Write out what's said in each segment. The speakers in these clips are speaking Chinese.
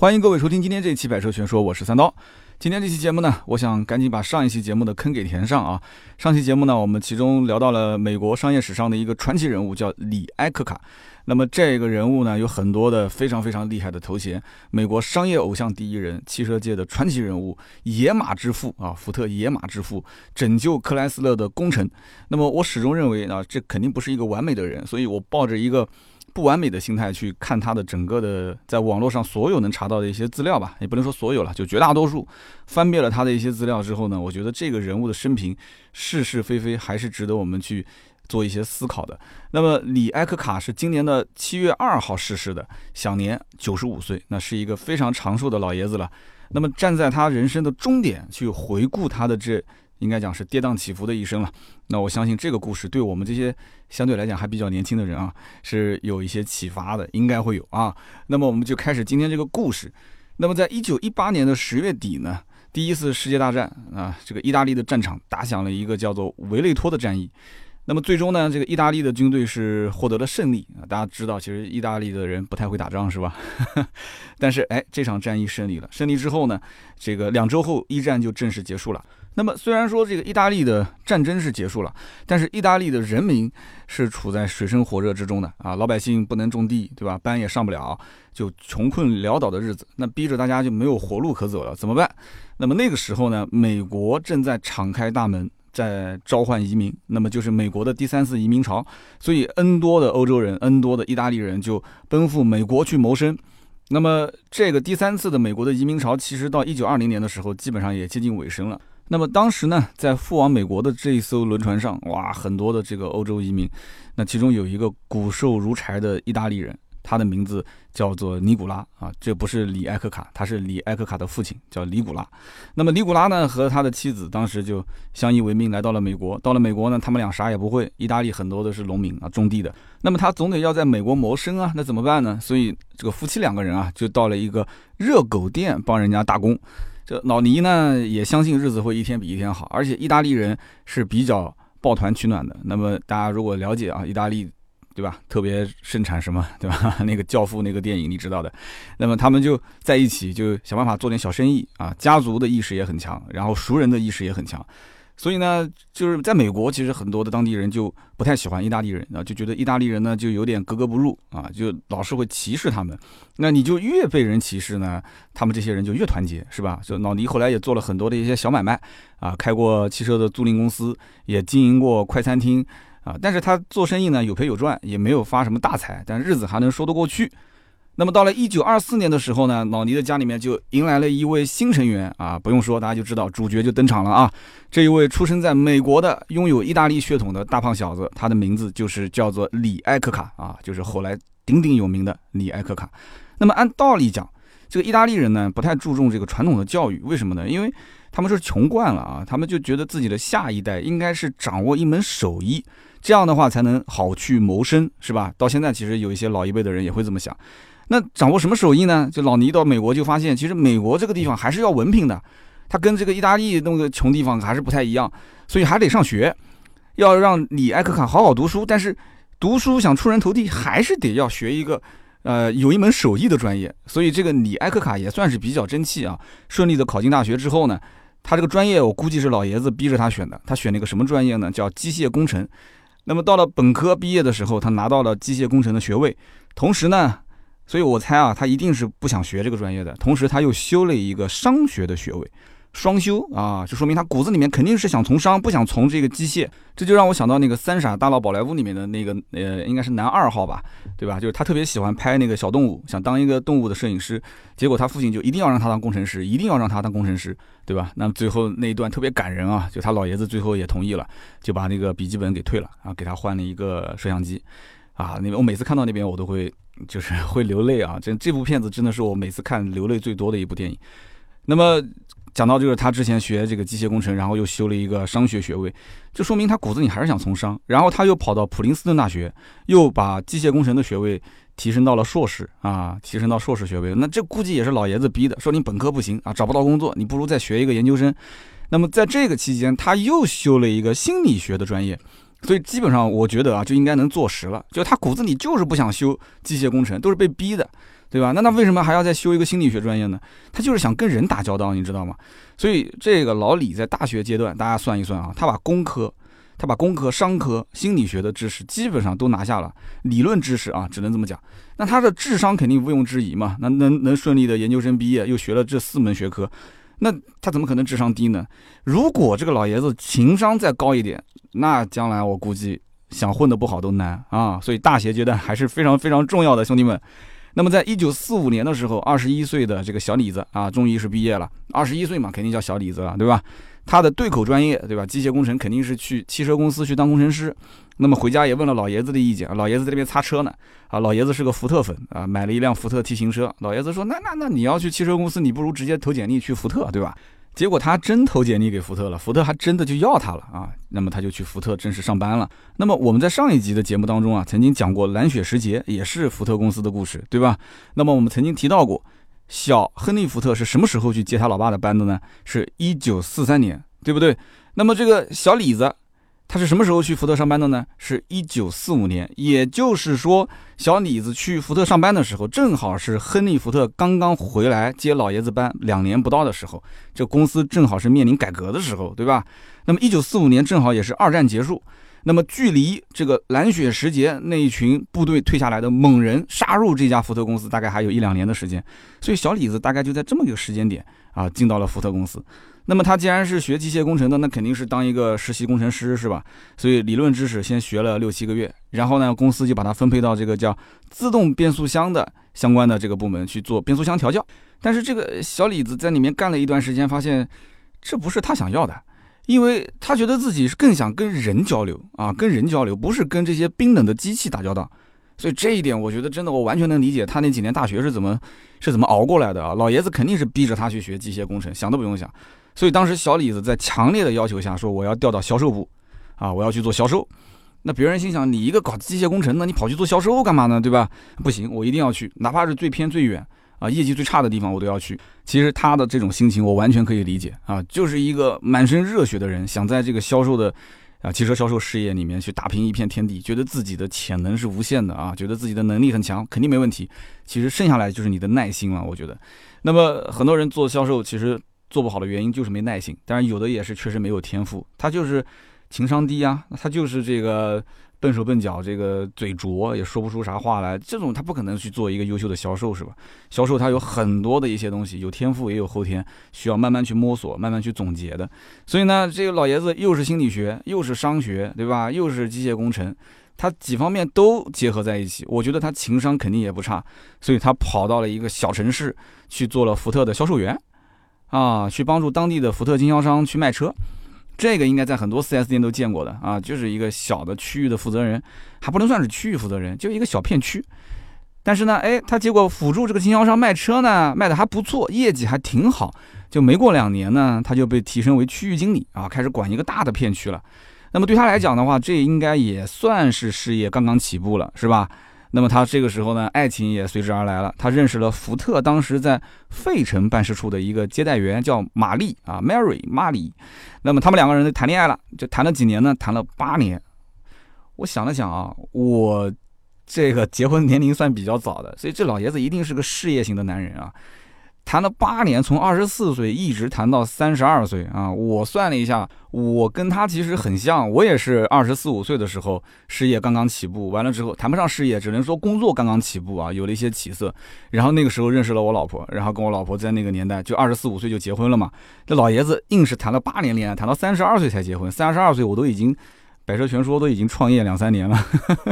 欢迎各位收听今天这一期《百车全说》，我是三刀。今天这期节目呢，我想赶紧把上一期节目的坑给填上啊。上期节目呢，我们其中聊到了美国商业史上的一个传奇人物，叫李埃克卡。那么这个人物呢，有很多的非常非常厉害的头衔：美国商业偶像第一人，汽车界的传奇人物，野马之父啊，福特野马之父，拯救克莱斯勒的功臣。那么我始终认为啊，这肯定不是一个完美的人，所以我抱着一个不完美的心态去看他的整个的在网络上所有能查到的一些资料吧，也不能说所有了，就绝大多数翻遍了他的一些资料之后呢，我觉得这个人物的生平是是非非还是值得我们去。做一些思考的。那么，李埃克卡是今年的七月二号逝世的，享年九十五岁，那是一个非常长寿的老爷子了。那么，站在他人生的终点去回顾他的这，应该讲是跌宕起伏的一生了。那我相信这个故事对我们这些相对来讲还比较年轻的人啊，是有一些启发的，应该会有啊。那么，我们就开始今天这个故事。那么，在一九一八年的十月底呢，第一次世界大战啊，这个意大利的战场打响了一个叫做维雷托的战役。那么最终呢，这个意大利的军队是获得了胜利啊！大家知道，其实意大利的人不太会打仗，是吧？但是哎，这场战役胜利了。胜利之后呢，这个两周后一战就正式结束了。那么虽然说这个意大利的战争是结束了，但是意大利的人民是处在水深火热之中的啊！老百姓不能种地，对吧？班也上不了，就穷困潦倒的日子，那逼着大家就没有活路可走了，怎么办？那么那个时候呢，美国正在敞开大门。在召唤移民，那么就是美国的第三次移民潮，所以 N 多的欧洲人，N 多的意大利人就奔赴美国去谋生。那么这个第三次的美国的移民潮，其实到一九二零年的时候，基本上也接近尾声了。那么当时呢，在赴往美国的这一艘轮船上，哇，很多的这个欧洲移民，那其中有一个骨瘦如柴的意大利人。他的名字叫做尼古拉啊，这不是李埃克卡，他是李埃克卡的父亲，叫尼古拉。那么尼古拉呢，和他的妻子当时就相依为命，来到了美国。到了美国呢，他们俩啥也不会，意大利很多都是农民啊，种地的。那么他总得要在美国谋生啊，那怎么办呢？所以这个夫妻两个人啊，就到了一个热狗店帮人家打工。这老尼呢，也相信日子会一天比一天好，而且意大利人是比较抱团取暖的。那么大家如果了解啊，意大利。对吧？特别盛产什么？对吧？那个教父那个电影你知道的。那么他们就在一起，就想办法做点小生意啊。家族的意识也很强，然后熟人的意识也很强。所以呢，就是在美国，其实很多的当地人就不太喜欢意大利人啊，就觉得意大利人呢就有点格格不入啊，就老是会歧视他们。那你就越被人歧视呢，他们这些人就越团结，是吧？就老尼后来也做了很多的一些小买卖啊，开过汽车的租赁公司，也经营过快餐厅。啊，但是他做生意呢有赔有赚，也没有发什么大财，但日子还能说得过去。那么到了一九二四年的时候呢，老倪的家里面就迎来了一位新成员啊，不用说，大家就知道主角就登场了啊。这一位出生在美国的、拥有意大利血统的大胖小子，他的名字就是叫做李埃克卡啊，就是后来鼎鼎有名的李埃克卡。那么按道理讲，这个意大利人呢不太注重这个传统的教育，为什么呢？因为他们是穷惯了啊，他们就觉得自己的下一代应该是掌握一门手艺。这样的话才能好去谋生，是吧？到现在其实有一些老一辈的人也会这么想。那掌握什么手艺呢？就老倪到美国就发现，其实美国这个地方还是要文凭的，他跟这个意大利那个穷地方还是不太一样，所以还得上学，要让李埃克卡好好读书。但是读书想出人头地，还是得要学一个呃有一门手艺的专业。所以这个李埃克卡也算是比较争气啊，顺利的考进大学之后呢，他这个专业我估计是老爷子逼着他选的。他选了一个什么专业呢？叫机械工程。那么到了本科毕业的时候，他拿到了机械工程的学位，同时呢，所以我猜啊，他一定是不想学这个专业的。同时他又修了一个商学的学位。双修啊，就说明他骨子里面肯定是想从商，不想从这个机械。这就让我想到那个《三傻大闹宝莱坞》里面的那个呃，应该是男二号吧，对吧？就是他特别喜欢拍那个小动物，想当一个动物的摄影师。结果他父亲就一定要让他当工程师，一定要让他当工程师，对吧？那最后那一段特别感人啊，就他老爷子最后也同意了，就把那个笔记本给退了啊，给他换了一个摄像机啊。那边我每次看到那边我都会就是 会流泪啊。这这部片子真的是我每次看流泪最多的一部电影。那么。讲到就是他之前学这个机械工程，然后又修了一个商学学位，就说明他骨子里还是想从商。然后他又跑到普林斯顿大学，又把机械工程的学位提升到了硕士啊，提升到硕士学位。那这估计也是老爷子逼的，说你本科不行啊，找不到工作，你不如再学一个研究生。那么在这个期间，他又修了一个心理学的专业所以基本上我觉得啊，就应该能坐实了，就他骨子里就是不想修机械工程，都是被逼的，对吧？那他为什么还要再修一个心理学专业呢？他就是想跟人打交道，你知道吗？所以这个老李在大学阶段，大家算一算啊，他把工科。他把工科、商科、心理学的知识基本上都拿下了，理论知识啊，只能这么讲。那他的智商肯定毋庸置疑嘛，那能能顺利的研究生毕业，又学了这四门学科，那他怎么可能智商低呢？如果这个老爷子情商再高一点，那将来我估计想混得不好都难啊。所以大学阶段还是非常非常重要的，兄弟们。那么在一九四五年的时候，二十一岁的这个小李子啊，终于是毕业了。二十一岁嘛，肯定叫小李子了，对吧？他的对口专业，对吧？机械工程肯定是去汽车公司去当工程师。那么回家也问了老爷子的意见，老爷子在那边擦车呢。啊，老爷子是个福特粉啊，买了一辆福特 T 型车。老爷子说：“那那那你要去汽车公司，你不如直接投简历去福特，对吧？”结果他真投简历给福特了，福特还真的就要他了啊。那么他就去福特正式上班了。那么我们在上一集的节目当中啊，曾经讲过蓝雪时节也是福特公司的故事，对吧？那么我们曾经提到过，小亨利福特是什么时候去接他老爸的班的呢？是一九四三年。对不对？那么这个小李子，他是什么时候去福特上班的呢？是一九四五年，也就是说，小李子去福特上班的时候，正好是亨利福特刚刚回来接老爷子班两年不到的时候，这公司正好是面临改革的时候，对吧？那么一九四五年正好也是二战结束，那么距离这个蓝雪时节那一群部队退下来的猛人杀入这家福特公司，大概还有一两年的时间，所以小李子大概就在这么一个时间点啊，进到了福特公司。那么他既然是学机械工程的，那肯定是当一个实习工程师，是吧？所以理论知识先学了六七个月，然后呢，公司就把他分配到这个叫自动变速箱的相关的这个部门去做变速箱调教。但是这个小李子在里面干了一段时间，发现这不是他想要的，因为他觉得自己是更想跟人交流啊，跟人交流，不是跟这些冰冷的机器打交道。所以这一点，我觉得真的，我完全能理解他那几年大学是怎么是怎么熬过来的啊！老爷子肯定是逼着他去学机械工程，想都不用想。所以当时小李子在强烈的要求下说：“我要调到销售部，啊，我要去做销售。”那别人心想：“你一个搞机械工程的，你跑去做销售干嘛呢？对吧？”不行，我一定要去，哪怕是最偏最远啊，业绩最差的地方，我都要去。其实他的这种心情，我完全可以理解啊，就是一个满身热血的人，想在这个销售的啊汽车销售事业里面去打拼一片天地，觉得自己的潜能是无限的啊，觉得自己的能力很强，肯定没问题。其实剩下来就是你的耐心了，我觉得。那么很多人做销售，其实。做不好的原因就是没耐心，当然有的也是确实没有天赋，他就是情商低啊，他就是这个笨手笨脚，这个嘴拙也说不出啥话来，这种他不可能去做一个优秀的销售，是吧？销售他有很多的一些东西，有天赋也有后天，需要慢慢去摸索，慢慢去总结的。所以呢，这个老爷子又是心理学，又是商学，对吧？又是机械工程，他几方面都结合在一起，我觉得他情商肯定也不差，所以他跑到了一个小城市去做了福特的销售员。啊，去帮助当地的福特经销商去卖车，这个应该在很多 4S 店都见过的啊，就是一个小的区域的负责人，还不能算是区域负责人，就一个小片区。但是呢，哎，他结果辅助这个经销商卖车呢，卖的还不错，业绩还挺好。就没过两年呢，他就被提升为区域经理啊，开始管一个大的片区了。那么对他来讲的话，这应该也算是事业刚刚起步了，是吧？那么他这个时候呢，爱情也随之而来了。他认识了福特当时在费城办事处的一个接待员，叫玛丽啊，Mary 玛丽。那么他们两个人就谈恋爱了，就谈了几年呢？谈了八年。我想了想啊，我这个结婚年龄算比较早的，所以这老爷子一定是个事业型的男人啊。谈了八年，从二十四岁一直谈到三十二岁啊！我算了一下，我跟他其实很像，我也是二十四五岁的时候事业刚刚起步，完了之后谈不上事业，只能说工作刚刚起步啊，有了一些起色。然后那个时候认识了我老婆，然后跟我老婆在那个年代就二十四五岁就结婚了嘛。这老爷子硬是谈了八年恋爱，谈到三十二岁才结婚。三十二岁我都已经百车全说都已经创业两三年了，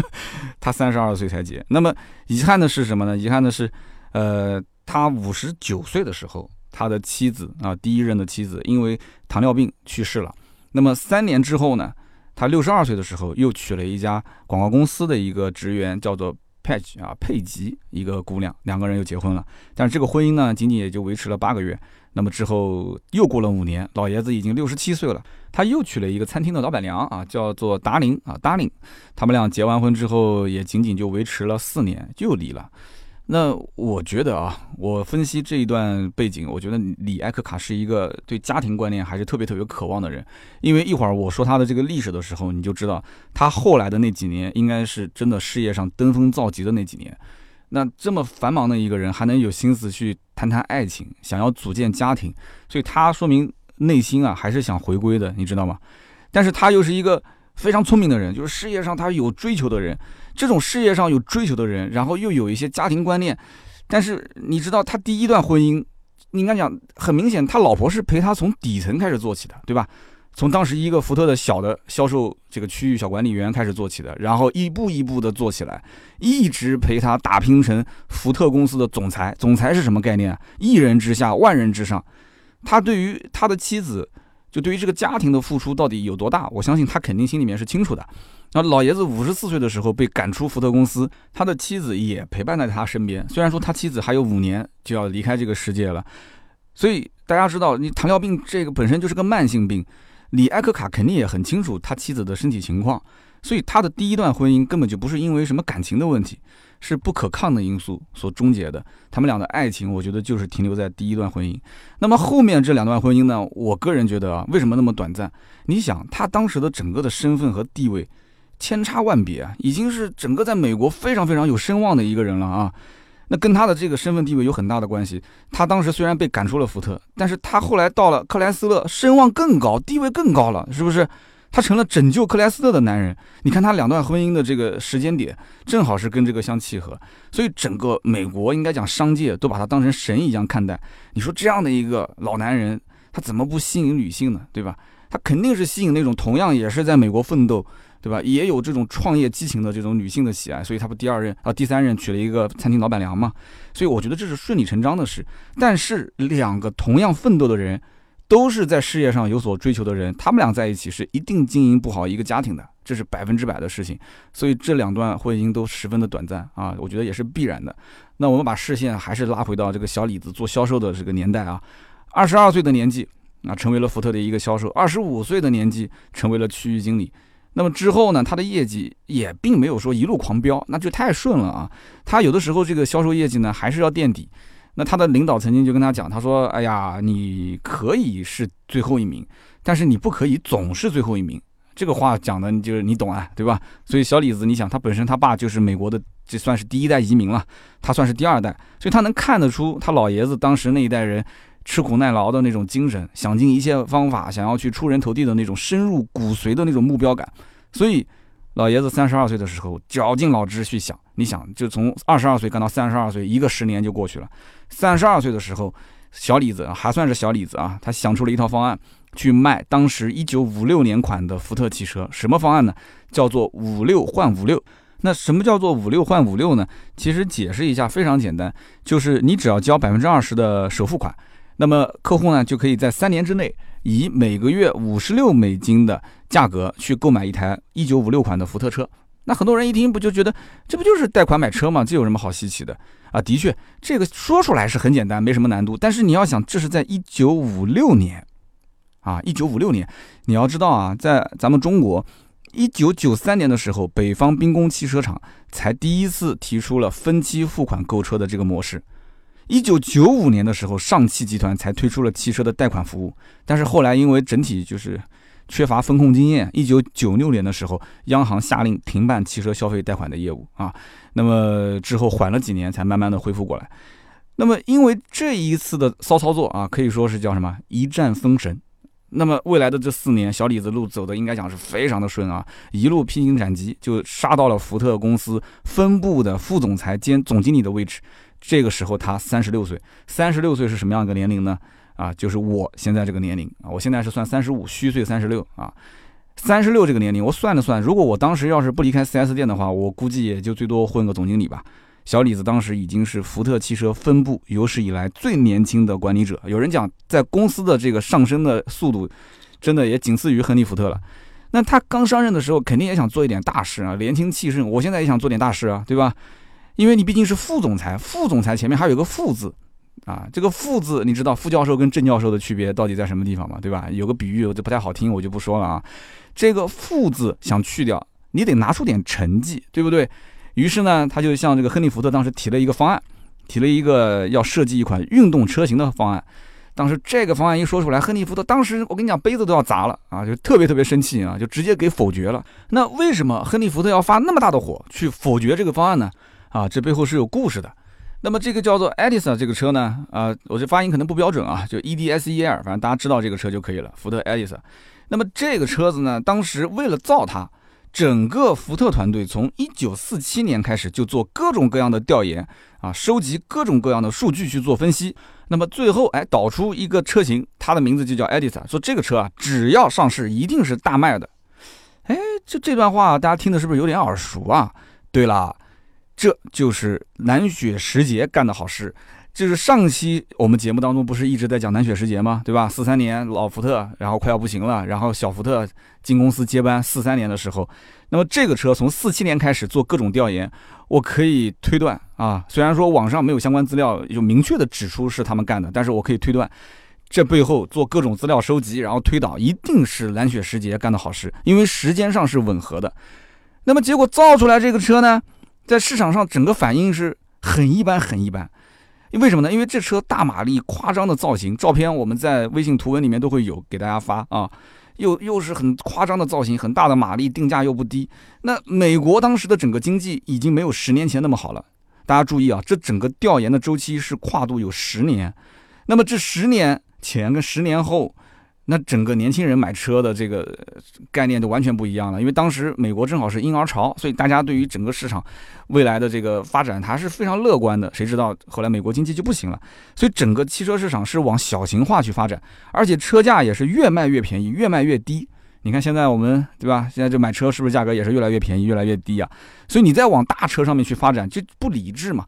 他三十二岁才结。那么遗憾的是什么呢？遗憾的是，呃。他五十九岁的时候，他的妻子啊，第一任的妻子因为糖尿病去世了。那么三年之后呢，他六十二岁的时候又娶了一家广告公司的一个职员，叫做佩吉啊，佩吉一个姑娘，两个人又结婚了。但是这个婚姻呢，仅仅也就维持了八个月。那么之后又过了五年，老爷子已经六十七岁了，他又娶了一个餐厅的老板娘啊，叫做达玲啊，达玲。他们俩结完婚之后，也仅仅就维持了四年，就离了。那我觉得啊，我分析这一段背景，我觉得李艾克卡是一个对家庭观念还是特别特别渴望的人。因为一会儿我说他的这个历史的时候，你就知道他后来的那几年应该是真的事业上登峰造极的那几年。那这么繁忙的一个人，还能有心思去谈谈爱情，想要组建家庭，所以他说明内心啊还是想回归的，你知道吗？但是他又是一个非常聪明的人，就是事业上他有追求的人。这种事业上有追求的人，然后又有一些家庭观念，但是你知道他第一段婚姻，你应该讲很明显，他老婆是陪他从底层开始做起的，对吧？从当时一个福特的小的销售这个区域小管理员开始做起的，然后一步一步的做起来，一直陪他打拼成福特公司的总裁。总裁是什么概念？一人之下，万人之上。他对于他的妻子，就对于这个家庭的付出到底有多大？我相信他肯定心里面是清楚的。那老爷子五十四岁的时候被赶出福特公司，他的妻子也陪伴在他身边。虽然说他妻子还有五年就要离开这个世界了，所以大家知道，你糖尿病这个本身就是个慢性病，李艾克卡肯定也很清楚他妻子的身体情况，所以他的第一段婚姻根本就不是因为什么感情的问题，是不可抗的因素所终结的。他们俩的爱情，我觉得就是停留在第一段婚姻。那么后面这两段婚姻呢？我个人觉得啊，为什么那么短暂？你想，他当时的整个的身份和地位。千差万别，已经是整个在美国非常非常有声望的一个人了啊。那跟他的这个身份地位有很大的关系。他当时虽然被赶出了福特，但是他后来到了克莱斯勒，声望更高，地位更高了，是不是？他成了拯救克莱斯特的男人。你看他两段婚姻的这个时间点，正好是跟这个相契合。所以整个美国应该讲商界都把他当成神一样看待。你说这样的一个老男人，他怎么不吸引女性呢？对吧？他肯定是吸引那种同样也是在美国奋斗。对吧？也有这种创业激情的这种女性的喜爱，所以他不第二任啊，第三任娶了一个餐厅老板娘嘛。所以我觉得这是顺理成章的事。但是两个同样奋斗的人，都是在事业上有所追求的人，他们俩在一起是一定经营不好一个家庭的，这是百分之百的事情。所以这两段婚姻都十分的短暂啊，我觉得也是必然的。那我们把视线还是拉回到这个小李子做销售的这个年代啊，二十二岁的年纪啊，成为了福特的一个销售；二十五岁的年纪，成为了区域经理。那么之后呢，他的业绩也并没有说一路狂飙，那就太顺了啊。他有的时候这个销售业绩呢，还是要垫底。那他的领导曾经就跟他讲，他说：“哎呀，你可以是最后一名，但是你不可以总是最后一名。”这个话讲的你就是你懂啊，对吧？所以小李子，你想他本身他爸就是美国的，这算是第一代移民了，他算是第二代，所以他能看得出他老爷子当时那一代人。吃苦耐劳的那种精神，想尽一切方法想要去出人头地的那种深入骨髓的那种目标感，所以老爷子三十二岁的时候绞尽脑汁去想，你想就从二十二岁干到三十二岁，一个十年就过去了。三十二岁的时候，小李子还算是小李子啊，他想出了一套方案去卖当时一九五六年款的福特汽车。什么方案呢？叫做五六换五六。那什么叫做五六换五六呢？其实解释一下非常简单，就是你只要交百分之二十的首付款。那么客户呢，就可以在三年之内，以每个月五十六美金的价格去购买一台一九五六款的福特车。那很多人一听，不就觉得这不就是贷款买车吗？这有什么好稀奇的啊？的确，这个说出来是很简单，没什么难度。但是你要想，这是在一九五六年，啊，一九五六年，你要知道啊，在咱们中国，一九九三年的时候，北方兵工汽车厂才第一次提出了分期付款购车的这个模式。一九九五年的时候，上汽集团才推出了汽车的贷款服务，但是后来因为整体就是缺乏风控经验，一九九六年的时候，央行下令停办汽车消费贷款的业务啊。那么之后缓了几年，才慢慢的恢复过来。那么因为这一次的骚操作啊，可以说是叫什么一战封神。那么未来的这四年，小李子路走的应该讲是非常的顺啊，一路披荆斩棘，就杀到了福特公司分部的副总裁兼总经理的位置。这个时候他三十六岁，三十六岁是什么样一个年龄呢？啊，就是我现在这个年龄啊，我现在是算三十五虚岁三十六啊，三十六这个年龄，我算了算，如果我当时要是不离开 4S 店的话，我估计也就最多混个总经理吧。小李子当时已经是福特汽车分部有史以来最年轻的管理者，有人讲在公司的这个上升的速度，真的也仅次于亨利·福特了。那他刚上任的时候，肯定也想做一点大事啊，年轻气盛。我现在也想做点大事啊，对吧？因为你毕竟是副总裁，副总裁前面还有个副字，啊，这个副字你知道副教授跟正教授的区别到底在什么地方吗？对吧？有个比喻，我就不太好听，我就不说了啊。这个副字想去掉，你得拿出点成绩，对不对？于是呢，他就向这个亨利福特当时提了一个方案提了一个要设计一款运动车型的方案。当时这个方案一说出来，亨利福特当时我跟你讲杯子都要砸了啊，就特别特别生气啊，就直接给否决了。那为什么亨利福特要发那么大的火去否决这个方案呢？啊，这背后是有故事的。那么这个叫做 Edison 这个车呢，啊，我这发音可能不标准啊，就 E D S E L，反正大家知道这个车就可以了，福特 Edison。那么这个车子呢，当时为了造它，整个福特团队从一九四七年开始就做各种各样的调研啊，收集各种各样的数据去做分析。那么最后，哎，导出一个车型，它的名字就叫 Edison，说这个车啊，只要上市，一定是大卖的。哎，这这段话大家听的是不是有点耳熟啊？对了，这就是南雪时节干的好事。就是上期我们节目当中不是一直在讲南雪时节吗？对吧？四三年老福特，然后快要不行了，然后小福特进公司接班。四三年的时候，那么这个车从四七年开始做各种调研，我可以推断啊，虽然说网上没有相关资料有明确的指出是他们干的，但是我可以推断，这背后做各种资料收集，然后推导，一定是蓝雪时节干的好事，因为时间上是吻合的。那么结果造出来这个车呢，在市场上整个反应是很一般，很一般。为什么呢？因为这车大马力、夸张的造型，照片我们在微信图文里面都会有给大家发啊，又又是很夸张的造型，很大的马力，定价又不低。那美国当时的整个经济已经没有十年前那么好了，大家注意啊，这整个调研的周期是跨度有十年，那么这十年前跟十年后。那整个年轻人买车的这个概念就完全不一样了，因为当时美国正好是婴儿潮，所以大家对于整个市场未来的这个发展它是非常乐观的。谁知道后来美国经济就不行了，所以整个汽车市场是往小型化去发展，而且车价也是越卖越便宜，越卖越低。你看现在我们对吧？现在这买车是不是价格也是越来越便宜，越来越低啊？所以你再往大车上面去发展就不理智嘛。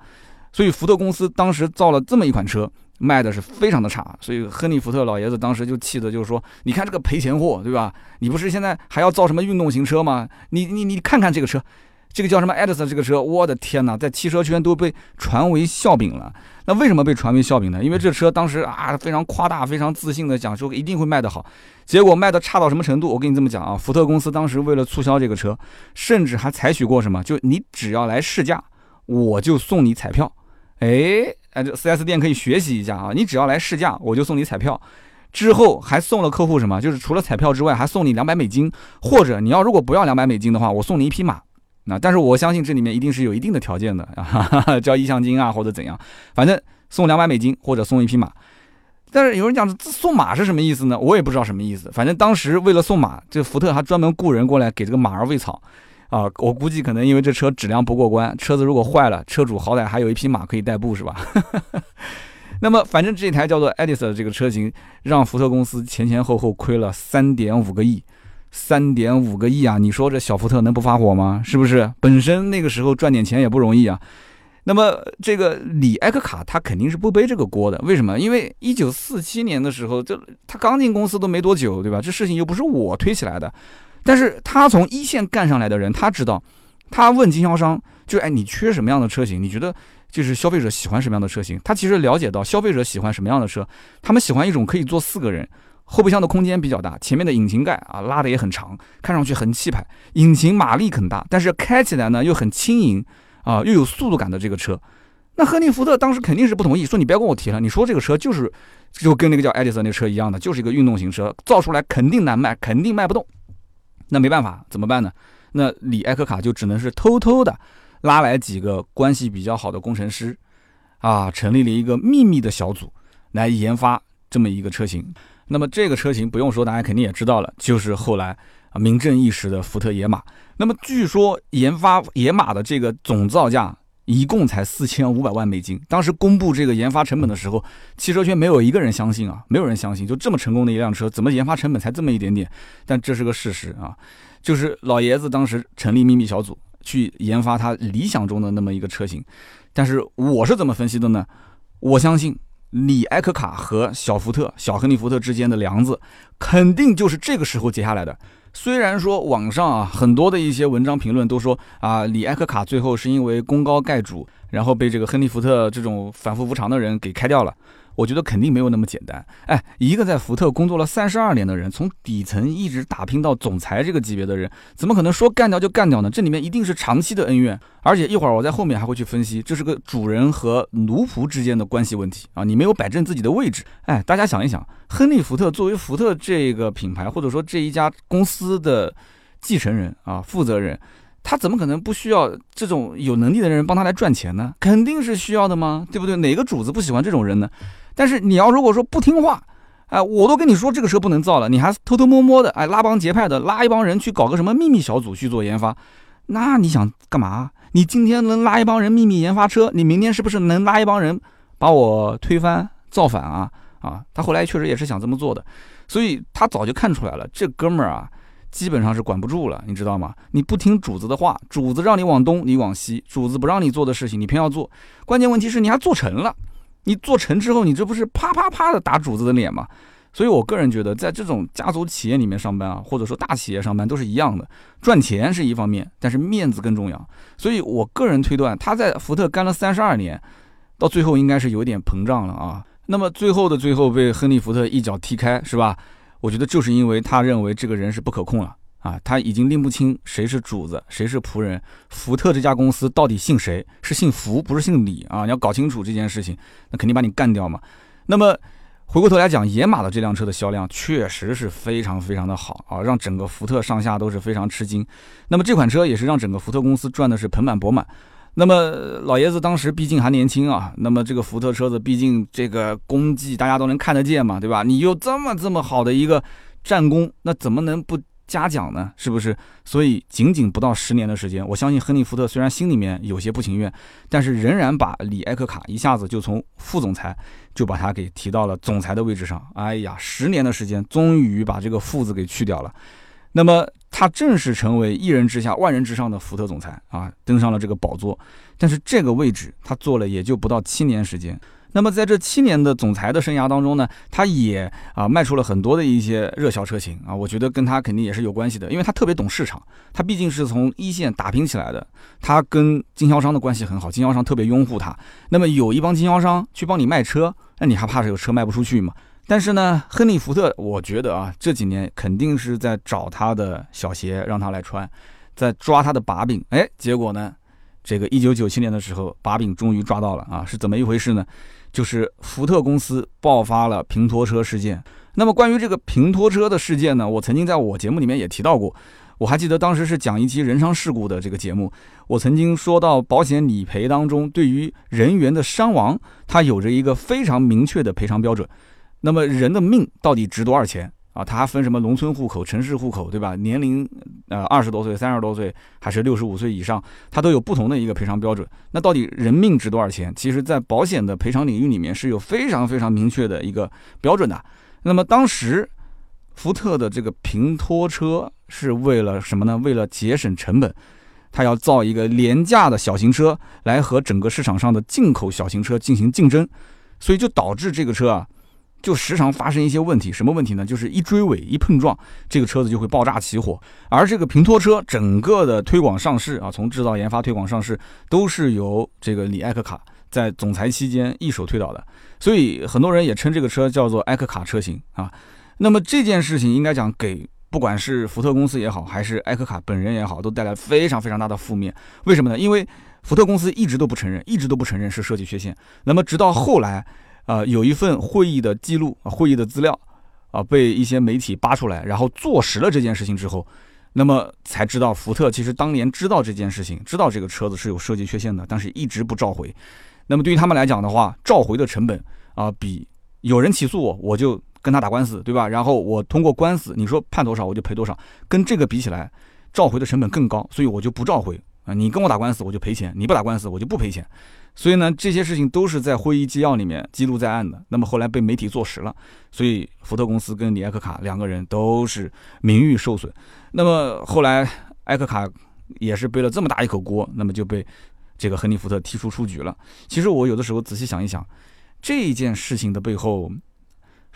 所以福特公司当时造了这么一款车。卖的是非常的差，所以亨利福特老爷子当时就气的，就是说，你看这个赔钱货，对吧？你不是现在还要造什么运动型车吗？你你你看看这个车，这个叫什么 Edison 这个车，我的天哪，在汽车圈都被传为笑柄了。那为什么被传为笑柄呢？因为这车当时啊非常夸大、非常自信的讲说一定会卖得好，结果卖的差到什么程度？我跟你这么讲啊，福特公司当时为了促销这个车，甚至还采取过什么？就你只要来试驾，我就送你彩票。哎。哎，这 4S 店可以学习一下啊！你只要来试驾，我就送你彩票，之后还送了客户什么？就是除了彩票之外，还送你两百美金，或者你要如果不要两百美金的话，我送你一匹马。那但是我相信这里面一定是有一定的条件的 啊，交意向金啊或者怎样，反正送两百美金或者送一匹马。但是有人讲送马是什么意思呢？我也不知道什么意思。反正当时为了送马，这福特还专门雇人过来给这个马儿喂草。啊，我估计可能因为这车质量不过关，车子如果坏了，车主好歹还有一匹马可以代步，是吧？那么反正这台叫做 Edison 的这个车型，让福特公司前前后后亏了三点五个亿，三点五个亿啊！你说这小福特能不发火吗？是不是？本身那个时候赚点钱也不容易啊。那么这个李埃克卡他肯定是不背这个锅的，为什么？因为一九四七年的时候，这他刚进公司都没多久，对吧？这事情又不是我推起来的。但是他从一线干上来的人，他知道，他问经销商，就哎，你缺什么样的车型？你觉得就是消费者喜欢什么样的车型？他其实了解到消费者喜欢什么样的车，他们喜欢一种可以坐四个人，后备箱的空间比较大，前面的引擎盖啊拉的也很长，看上去很气派，引擎马力很大，但是开起来呢又很轻盈啊，又有速度感的这个车。那亨利福特当时肯定是不同意，说你不要跟我提了，你说这个车就是就跟那个叫爱迪生那个车一样的，就是一个运动型车，造出来肯定难卖，肯定卖不动。那没办法，怎么办呢？那李艾克卡就只能是偷偷的拉来几个关系比较好的工程师，啊，成立了一个秘密的小组来研发这么一个车型。那么这个车型不用说，大家肯定也知道了，就是后来啊名正一时的福特野马。那么据说研发野马的这个总造价。一共才四千五百万美金。当时公布这个研发成本的时候，汽车圈没有一个人相信啊，没有人相信，就这么成功的一辆车，怎么研发成本才这么一点点？但这是个事实啊，就是老爷子当时成立秘密小组去研发他理想中的那么一个车型。但是我是怎么分析的呢？我相信李埃克卡和小福特、小亨利福特之间的梁子，肯定就是这个时候结下来的。虽然说网上啊很多的一些文章评论都说啊李埃克卡最后是因为功高盖主，然后被这个亨利福特这种反复无常的人给开掉了。我觉得肯定没有那么简单。哎，一个在福特工作了三十二年的人，从底层一直打拼到总裁这个级别的人，怎么可能说干掉就干掉呢？这里面一定是长期的恩怨。而且一会儿我在后面还会去分析，这是个主人和奴仆之间的关系问题啊！你没有摆正自己的位置。哎，大家想一想，亨利·福特作为福特这个品牌或者说这一家公司的继承人啊，负责人。他怎么可能不需要这种有能力的人帮他来赚钱呢？肯定是需要的吗？对不对？哪个主子不喜欢这种人呢？但是你要如果说不听话，哎，我都跟你说这个车不能造了，你还偷偷摸摸的，哎，拉帮结派的拉一帮人去搞个什么秘密小组去做研发，那你想干嘛？你今天能拉一帮人秘密研发车，你明天是不是能拉一帮人把我推翻造反啊？啊，他后来确实也是想这么做的，所以他早就看出来了，这哥们儿啊。基本上是管不住了，你知道吗？你不听主子的话，主子让你往东，你往西；主子不让你做的事情，你偏要做。关键问题是你还做成了，你做成之后，你这不是啪啪啪的打主子的脸吗？所以我个人觉得，在这种家族企业里面上班啊，或者说大企业上班都是一样的，赚钱是一方面，但是面子更重要。所以我个人推断，他在福特干了三十二年，到最后应该是有点膨胀了啊。那么最后的最后被亨利·福特一脚踢开，是吧？我觉得就是因为他认为这个人是不可控了啊，他已经拎不清谁是主子，谁是仆人。福特这家公司到底姓谁？是姓福，不是姓李啊！你要搞清楚这件事情，那肯定把你干掉嘛。那么回过头来讲，野马的这辆车的销量确实是非常非常的好啊，让整个福特上下都是非常吃惊。那么这款车也是让整个福特公司赚的是盆满钵满。那么老爷子当时毕竟还年轻啊，那么这个福特车子毕竟这个功绩大家都能看得见嘛，对吧？你有这么这么好的一个战功，那怎么能不嘉奖呢？是不是？所以仅仅不到十年的时间，我相信亨利·福特虽然心里面有些不情愿，但是仍然把李艾克卡一下子就从副总裁就把他给提到了总裁的位置上。哎呀，十年的时间，终于把这个“副”字给去掉了。那么他正式成为一人之下万人之上的福特总裁啊，登上了这个宝座。但是这个位置他做了也就不到七年时间。那么在这七年的总裁的生涯当中呢，他也啊卖出了很多的一些热销车型啊，我觉得跟他肯定也是有关系的，因为他特别懂市场，他毕竟是从一线打拼起来的，他跟经销商的关系很好，经销商特别拥护他。那么有一帮经销商去帮你卖车，那你还怕这个车卖不出去吗？但是呢，亨利·福特，我觉得啊，这几年肯定是在找他的小鞋让他来穿，在抓他的把柄。哎，结果呢，这个一九九七年的时候，把柄终于抓到了啊，是怎么一回事呢？就是福特公司爆发了平拖车事件。那么关于这个平拖车的事件呢，我曾经在我节目里面也提到过。我还记得当时是讲一期人伤事故的这个节目，我曾经说到保险理赔当中，对于人员的伤亡，它有着一个非常明确的赔偿标准。那么人的命到底值多少钱啊？它还分什么农村户口、城市户口，对吧？年龄呃二十多岁、三十多岁还是六十五岁以上，它都有不同的一个赔偿标准。那到底人命值多少钱？其实，在保险的赔偿领域里面是有非常非常明确的一个标准的。那么当时福特的这个平拖车是为了什么呢？为了节省成本，它要造一个廉价的小型车来和整个市场上的进口小型车进行竞争，所以就导致这个车啊。就时常发生一些问题，什么问题呢？就是一追尾、一碰撞，这个车子就会爆炸起火。而这个平拖车整个的推广上市啊，从制造、研发、推广、上市，都是由这个李艾克卡在总裁期间一手推导的。所以很多人也称这个车叫做艾克卡车型啊。那么这件事情应该讲给不管是福特公司也好，还是艾克卡本人也好，都带来非常非常大的负面。为什么呢？因为福特公司一直都不承认，一直都不承认是设计缺陷。那么直到后来。啊，有一份会议的记录啊，会议的资料啊，被一些媒体扒出来，然后坐实了这件事情之后，那么才知道福特其实当年知道这件事情，知道这个车子是有设计缺陷的，但是一直不召回。那么对于他们来讲的话，召回的成本啊，比有人起诉我，我就跟他打官司，对吧？然后我通过官司，你说判多少我就赔多少，跟这个比起来，召回的成本更高，所以我就不召回啊。你跟我打官司我就赔钱，你不打官司我就不赔钱。所以呢，这些事情都是在会议纪要里面记录在案的。那么后来被媒体坐实了，所以福特公司跟李艾克卡两个人都是名誉受损。那么后来艾克卡也是背了这么大一口锅，那么就被这个亨利福特踢出出局了。其实我有的时候仔细想一想，这件事情的背后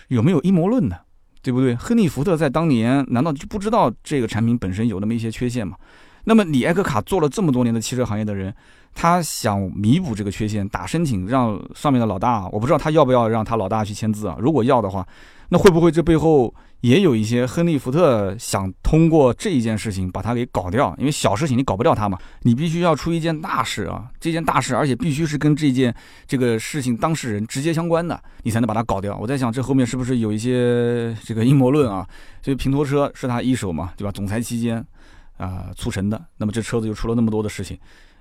有没有阴谋论呢？对不对？亨利福特在当年难道就不知道这个产品本身有那么一些缺陷吗？那么李艾克卡做了这么多年的汽车行业的人。他想弥补这个缺陷，打申请让上面的老大，我不知道他要不要让他老大去签字啊？如果要的话，那会不会这背后也有一些亨利福特想通过这一件事情把他给搞掉？因为小事情你搞不掉他嘛，你必须要出一件大事啊！这件大事，而且必须是跟这件这个事情当事人直接相关的，你才能把它搞掉。我在想，这后面是不是有一些这个阴谋论啊？所以平拖车是他一手嘛，对吧？总裁期间啊促成的，那么这车子就出了那么多的事情。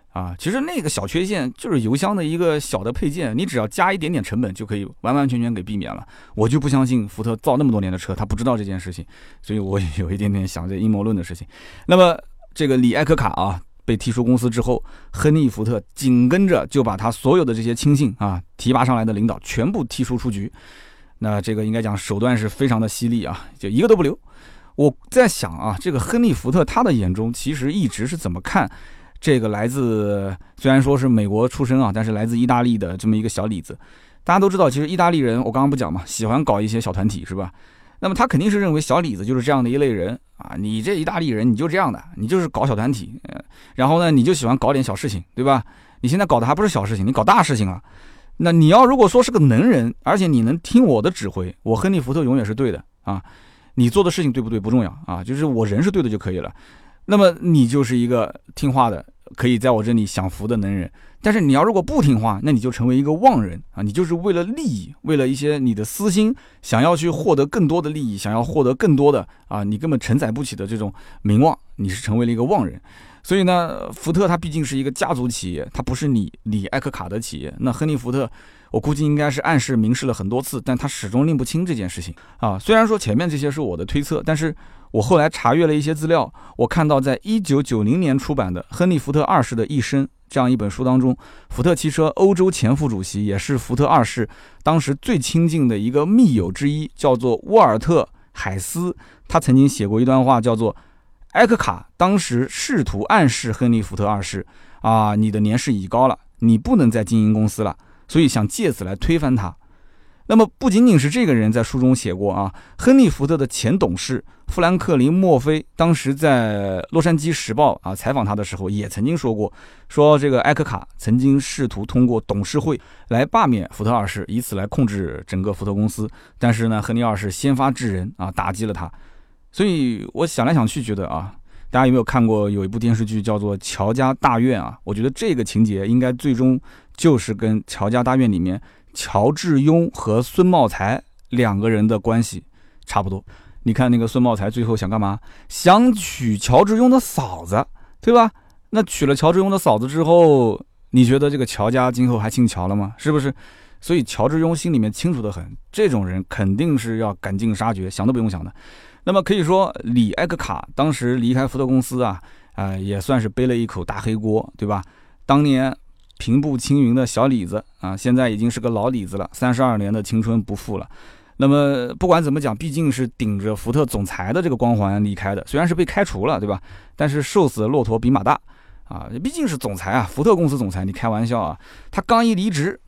啊，其实那个小缺陷就是油箱的一个小的配件，你只要加一点点成本就可以完完全全给避免了。我就不相信福特造那么多年的车，他不知道这件事情，所以我有一点点想这阴谋论的事情。那么这个李艾克卡啊被踢出公司之后，亨利福特紧跟着就把他所有的这些亲信啊提拔上来的领导全部踢出出局。那这个应该讲手段是非常的犀利啊，就一个都不留。我在想啊，这个亨利福特他的眼中其实一直是怎么看？这个来自虽然说是美国出生啊，但是来自意大利的这么一个小李子，大家都知道，其实意大利人我刚刚不讲嘛，喜欢搞一些小团体是吧？那么他肯定是认为小李子就是这样的一类人啊，你这意大利人你就这样的，你就是搞小团体，然后呢你就喜欢搞点小事情，对吧？你现在搞的还不是小事情，你搞大事情了。那你要如果说是个能人，而且你能听我的指挥，我亨利福特永远是对的啊。你做的事情对不对不重要啊，就是我人是对的就可以了。那么你就是一个听话的。可以在我这里享福的能人，但是你要如果不听话，那你就成为一个妄人啊！你就是为了利益，为了一些你的私心，想要去获得更多的利益，想要获得更多的啊，你根本承载不起的这种名望，你是成为了一个妄人。所以呢，福特它毕竟是一个家族企业，它不是你李艾克卡的企业。那亨利福特，我估计应该是暗示明示了很多次，但他始终拎不清这件事情啊。虽然说前面这些是我的推测，但是。我后来查阅了一些资料，我看到在一九九零年出版的《亨利·福特二世的一生》这样一本书当中，福特汽车欧洲前副主席，也是福特二世当时最亲近的一个密友之一，叫做沃尔特·海斯，他曾经写过一段话，叫做：“埃克卡当时试图暗示亨利·福特二世啊，你的年事已高了，你不能再经营公司了，所以想借此来推翻他。”那么不仅仅是这个人在书中写过啊，亨利·福特的前董事富兰克林·墨菲当时在《洛杉矶时报》啊采访他的时候，也曾经说过，说这个埃克卡曾经试图通过董事会来罢免福特二世，以此来控制整个福特公司。但是呢，亨利二世先发制人啊，打击了他。所以我想来想去，觉得啊，大家有没有看过有一部电视剧叫做《乔家大院》啊？我觉得这个情节应该最终就是跟《乔家大院》里面。乔致庸和孙茂才两个人的关系差不多。你看那个孙茂才最后想干嘛？想娶乔致庸的嫂子，对吧？那娶了乔致庸的嫂子之后，你觉得这个乔家今后还姓乔了吗？是不是？所以乔致庸心里面清楚的很，这种人肯定是要赶尽杀绝，想都不用想的。那么可以说，李艾克卡当时离开福特公司啊，呃，也算是背了一口大黑锅，对吧？当年。平步青云的小李子啊，现在已经是个老李子了，三十二年的青春不复了。那么不管怎么讲，毕竟是顶着福特总裁的这个光环离开的，虽然是被开除了，对吧？但是瘦死的骆驼比马大啊，毕竟是总裁啊，福特公司总裁，你开玩笑啊？他刚一离职，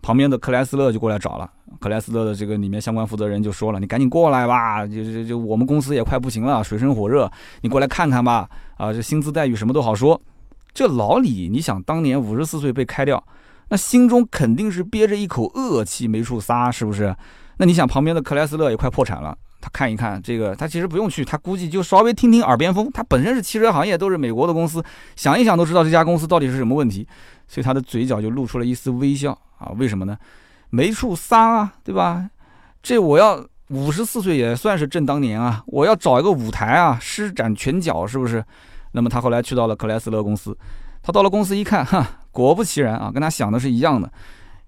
旁边的克莱斯勒就过来找了，克莱斯勒的这个里面相关负责人就说了：“你赶紧过来吧，就就就我们公司也快不行了，水深火热，你过来看看吧。啊，这薪资待遇什么都好说。”这老李，你想当年五十四岁被开掉，那心中肯定是憋着一口恶气没处撒，是不是？那你想旁边的克莱斯勒也快破产了，他看一看这个，他其实不用去，他估计就稍微听听耳边风。他本身是汽车行业，都是美国的公司，想一想都知道这家公司到底是什么问题，所以他的嘴角就露出了一丝微笑啊。为什么呢？没处撒啊，对吧？这我要五十四岁也算是正当年啊，我要找一个舞台啊，施展拳脚，是不是？那么他后来去到了克莱斯勒公司，他到了公司一看，哈，果不其然啊，跟他想的是一样的，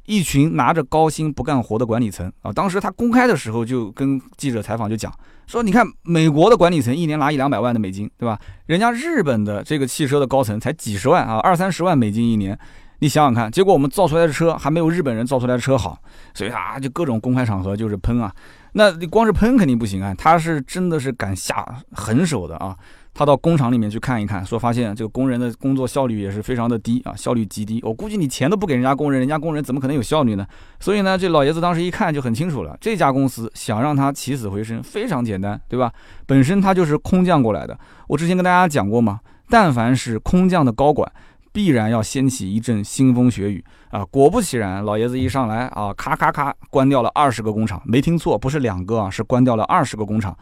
一群拿着高薪不干活的管理层啊。当时他公开的时候就跟记者采访就讲说，你看美国的管理层一年拿一两百万的美金，对吧？人家日本的这个汽车的高层才几十万啊，二三十万美金一年，你想想看，结果我们造出来的车还没有日本人造出来的车好，所以啊，就各种公开场合就是喷啊。那你光是喷肯定不行啊，他是真的是敢下狠手的啊。他到工厂里面去看一看，说发现这个工人的工作效率也是非常的低啊，效率极低。我估计你钱都不给人家工人，人家工人怎么可能有效率呢？所以呢，这老爷子当时一看就很清楚了，这家公司想让他起死回生非常简单，对吧？本身他就是空降过来的。我之前跟大家讲过嘛，但凡是空降的高管，必然要掀起一阵腥风血雨啊！果不其然，老爷子一上来啊，咔咔咔，关掉了二十个工厂，没听错，不是两个啊，是关掉了二十个工厂。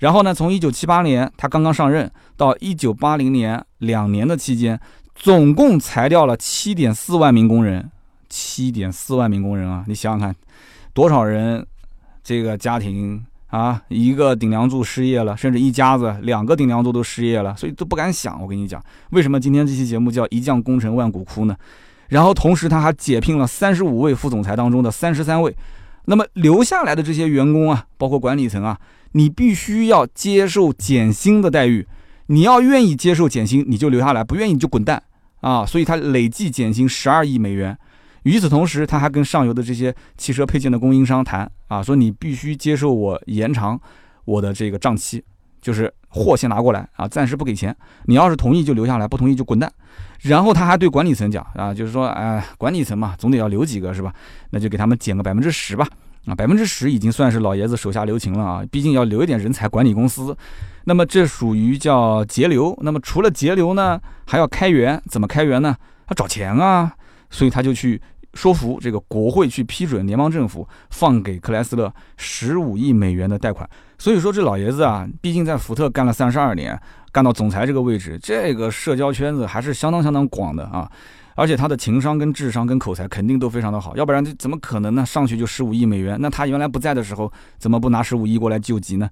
然后呢，从一九七八年他刚刚上任到一九八零年两年的期间，总共裁掉了七点四万名工人，七点四万名工人啊！你想想看，多少人这个家庭啊，一个顶梁柱失业了，甚至一家子两个顶梁柱都失业了，所以都不敢想。我跟你讲，为什么今天这期节目叫一将功成万骨枯呢？然后同时他还解聘了三十五位副总裁当中的三十三位，那么留下来的这些员工啊，包括管理层啊。你必须要接受减薪的待遇，你要愿意接受减薪，你就留下来；不愿意你就滚蛋啊！所以他累计减薪十二亿美元。与此同时，他还跟上游的这些汽车配件的供应商谈啊，说你必须接受我延长我的这个账期，就是货先拿过来啊，暂时不给钱。你要是同意就留下来，不同意就滚蛋。然后他还对管理层讲啊，就是说，哎，管理层嘛，总得要留几个是吧？那就给他们减个百分之十吧。啊，百分之十已经算是老爷子手下留情了啊！毕竟要留一点人才管理公司，那么这属于叫节流。那么除了节流呢，还要开源，怎么开源呢？他找钱啊，所以他就去说服这个国会去批准联邦政府放给克莱斯勒十五亿美元的贷款。所以说这老爷子啊，毕竟在福特干了三十二年，干到总裁这个位置，这个社交圈子还是相当相当广的啊。而且他的情商跟智商跟口才肯定都非常的好，要不然这怎么可能呢？上去就十五亿美元，那他原来不在的时候，怎么不拿十五亿过来救急呢？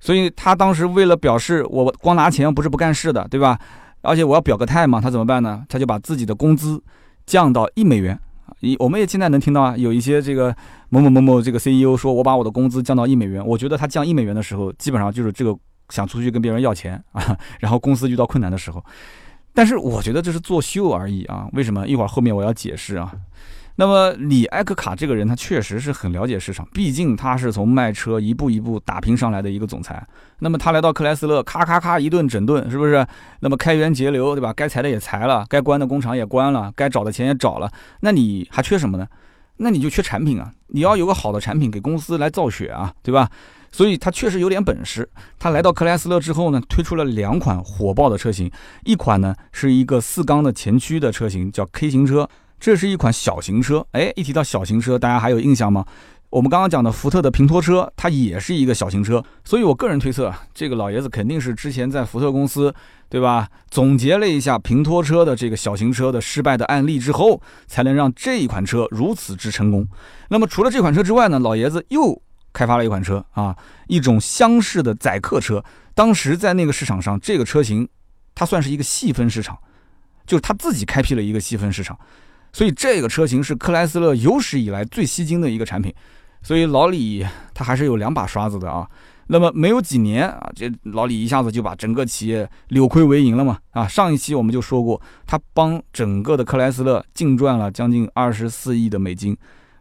所以他当时为了表示我光拿钱不是不干事的，对吧？而且我要表个态嘛，他怎么办呢？他就把自己的工资降到一美元。一我们也现在能听到啊，有一些这个某某某某这个 CEO 说我把我的工资降到一美元。我觉得他降一美元的时候，基本上就是这个想出去跟别人要钱啊，然后公司遇到困难的时候。但是我觉得这是作秀而已啊！为什么？一会儿后面我要解释啊。那么李埃克卡这个人，他确实是很了解市场，毕竟他是从卖车一步一步打拼上来的一个总裁。那么他来到克莱斯勒，咔咔咔一顿整顿，是不是？那么开源节流，对吧？该裁的也裁了，该关的工厂也关了，该找的钱也找了。那你还缺什么呢？那你就缺产品啊！你要有个好的产品给公司来造血啊，对吧？所以他确实有点本事。他来到克莱斯勒之后呢，推出了两款火爆的车型，一款呢是一个四缸的前驱的车型，叫 K 型车，这是一款小型车。哎，一提到小型车，大家还有印象吗？我们刚刚讲的福特的平拖车，它也是一个小型车。所以我个人推测，这个老爷子肯定是之前在福特公司，对吧？总结了一下平拖车的这个小型车的失败的案例之后，才能让这一款车如此之成功。那么除了这款车之外呢，老爷子又。开发了一款车啊，一种厢式的载客车。当时在那个市场上，这个车型它算是一个细分市场，就是他自己开辟了一个细分市场。所以这个车型是克莱斯勒有史以来最吸睛的一个产品。所以老李他还是有两把刷子的啊。那么没有几年啊，这老李一下子就把整个企业扭亏为盈了嘛啊。上一期我们就说过，他帮整个的克莱斯勒净赚了将近二十四亿的美金。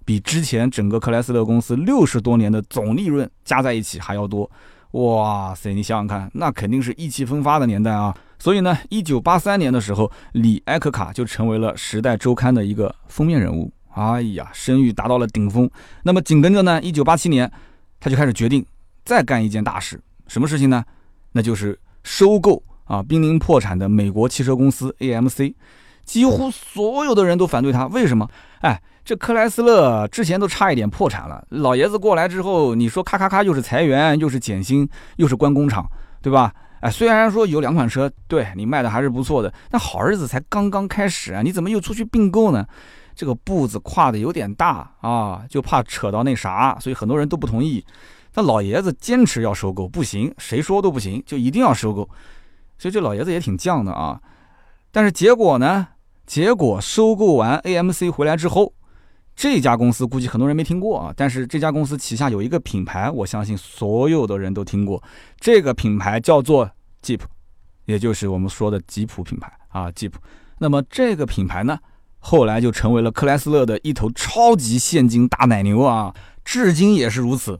比之前整个克莱斯勒公司六十多年的总利润加在一起还要多，哇塞！你想想看，那肯定是意气风发的年代啊。所以呢，一九八三年的时候，李埃克卡就成为了《时代周刊》的一个封面人物。哎呀，声誉达到了顶峰。那么紧跟着呢，一九八七年，他就开始决定再干一件大事。什么事情呢？那就是收购啊濒临破产的美国汽车公司 AMC。几乎所有的人都反对他，为什么？哎。这克莱斯勒之前都差一点破产了，老爷子过来之后，你说咔咔咔又是裁员，又是减薪，又是关工厂，对吧？哎，虽然说有两款车，对你卖的还是不错的，但好日子才刚刚开始啊，你怎么又出去并购呢？这个步子跨的有点大啊，就怕扯到那啥，所以很多人都不同意。但老爷子坚持要收购，不行，谁说都不行，就一定要收购。所以这老爷子也挺犟的啊。但是结果呢？结果收购完 AMC 回来之后。这家公司估计很多人没听过啊，但是这家公司旗下有一个品牌，我相信所有的人都听过。这个品牌叫做 Jeep，也就是我们说的吉普品牌啊，Jeep。那么这个品牌呢，后来就成为了克莱斯勒的一头超级现金大奶牛啊，至今也是如此。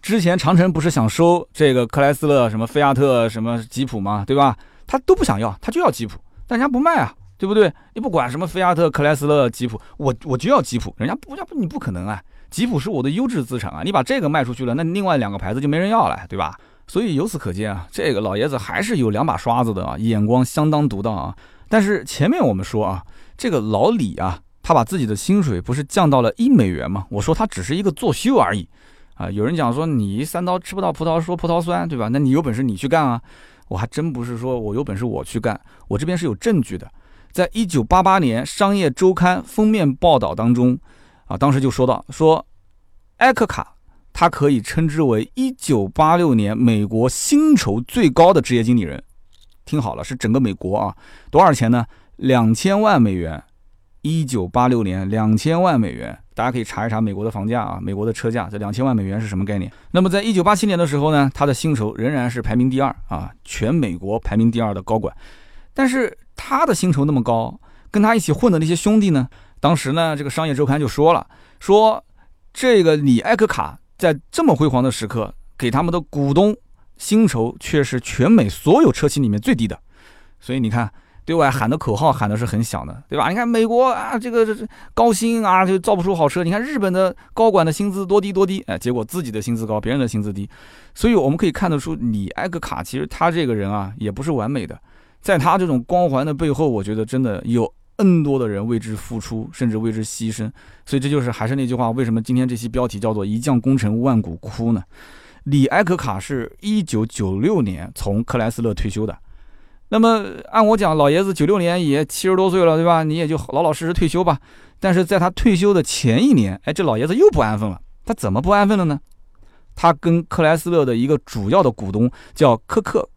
之前长城不是想收这个克莱斯勒什么菲亚特什么吉普吗？对吧？他都不想要，他就要吉普，但人家不卖啊。对不对？你不管什么菲亚特、克莱斯勒、吉普，我我就要吉普，人家不要不你不可能啊！吉普是我的优质资产啊！你把这个卖出去了，那另外两个牌子就没人要了，对吧？所以由此可见啊，这个老爷子还是有两把刷子的啊，眼光相当独到啊。但是前面我们说啊，这个老李啊，他把自己的薪水不是降到了一美元吗？我说他只是一个作秀而已啊。有人讲说你三刀吃不到葡萄说葡萄酸，对吧？那你有本事你去干啊！我还真不是说我有本事我去干，我这边是有证据的。在一九八八年《商业周刊》封面报道当中，啊，当时就说到说，埃克卡他可以称之为一九八六年美国薪酬最高的职业经理人。听好了，是整个美国啊，多少钱呢？两千万美元。一九八六年两千万美元，大家可以查一查美国的房价啊，美国的车价，这两千万美元是什么概念？那么在一九八七年的时候呢，他的薪酬仍然是排名第二啊，全美国排名第二的高管。但是他的薪酬那么高，跟他一起混的那些兄弟呢？当时呢，这个商业周刊就说了，说这个李艾克卡在这么辉煌的时刻，给他们的股东薪酬却是全美所有车企里面最低的。所以你看。对外喊的口号喊的是很响的，对吧？你看美国啊，这个这高薪啊，就造不出好车。你看日本的高管的薪资多低多低，哎，结果自己的薪资高，别人的薪资低。所以我们可以看得出，李艾克卡其实他这个人啊，也不是完美的，在他这种光环的背后，我觉得真的有 N 多的人为之付出，甚至为之牺牲。所以这就是还是那句话，为什么今天这期标题叫做“一将功成万骨枯”呢？李艾克卡是一九九六年从克莱斯勒退休的。那么按我讲，老爷子九六年也七十多岁了，对吧？你也就老老实实退休吧。但是在他退休的前一年，哎，这老爷子又不安分了。他怎么不安分了呢？他跟克莱斯勒的一个主要的股东叫科克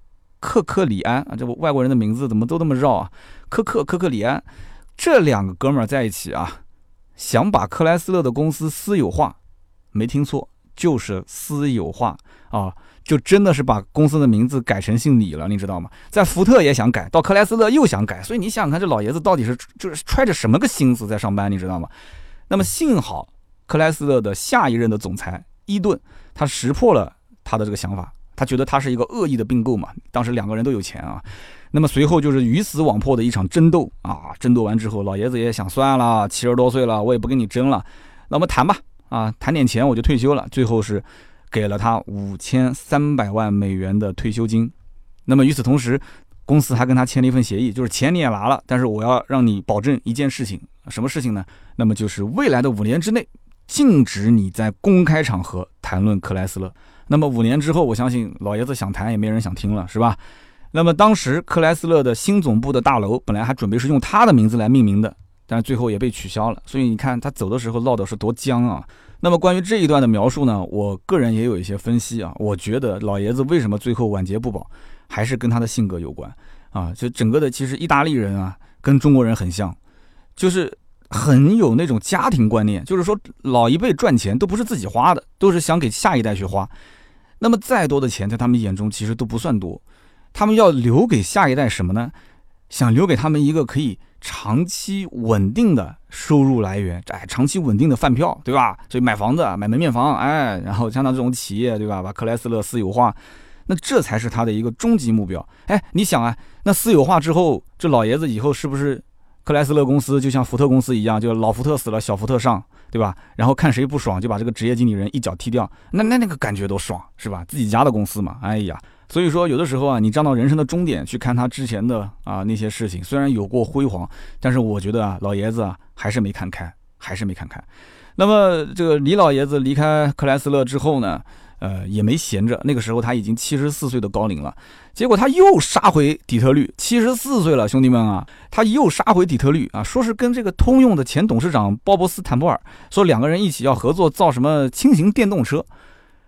克克里安啊，这外国人的名字怎么都那么绕啊？科克科克里安，这两个哥们儿在一起啊，想把克莱斯勒的公司私有化，没听错，就是私有化啊。就真的是把公司的名字改成姓李了，你知道吗？在福特也想改，到克莱斯勒又想改，所以你想想看，这老爷子到底是就是揣着什么个心思在上班，你知道吗？那么幸好克莱斯勒的下一任的总裁伊顿，他识破了他的这个想法，他觉得他是一个恶意的并购嘛。当时两个人都有钱啊，那么随后就是鱼死网破的一场争斗啊，争斗完之后，老爷子也想算了，七十多岁了，我也不跟你争了，那我们谈吧，啊，谈点钱我就退休了。最后是。给了他五千三百万美元的退休金，那么与此同时，公司还跟他签了一份协议，就是钱你也拿了，但是我要让你保证一件事情，什么事情呢？那么就是未来的五年之内，禁止你在公开场合谈论克莱斯勒。那么五年之后，我相信老爷子想谈也没人想听了，是吧？那么当时克莱斯勒的新总部的大楼本来还准备是用他的名字来命名的，但最后也被取消了。所以你看他走的时候闹的是多僵啊！那么关于这一段的描述呢，我个人也有一些分析啊。我觉得老爷子为什么最后晚节不保，还是跟他的性格有关啊。就整个的，其实意大利人啊，跟中国人很像，就是很有那种家庭观念，就是说老一辈赚钱都不是自己花的，都是想给下一代去花。那么再多的钱，在他们眼中其实都不算多，他们要留给下一代什么呢？想留给他们一个可以。长期稳定的收入来源，哎，长期稳定的饭票，对吧？所以买房子、买门面房，哎，然后像他这种企业，对吧？把克莱斯勒私有化，那这才是他的一个终极目标。哎，你想啊，那私有化之后，这老爷子以后是不是克莱斯勒公司就像福特公司一样，就老福特死了，小福特上，对吧？然后看谁不爽，就把这个职业经理人一脚踢掉，那那那个感觉多爽，是吧？自己家的公司嘛，哎呀。所以说，有的时候啊，你站到人生的终点去看他之前的啊那些事情，虽然有过辉煌，但是我觉得啊，老爷子啊还是没看开，还是没看开。那么这个李老爷子离开克莱斯勒之后呢，呃，也没闲着。那个时候他已经七十四岁的高龄了，结果他又杀回底特律，七十四岁了，兄弟们啊，他又杀回底特律啊，说是跟这个通用的前董事长鲍勃斯坦布尔说两个人一起要合作造什么轻型电动车。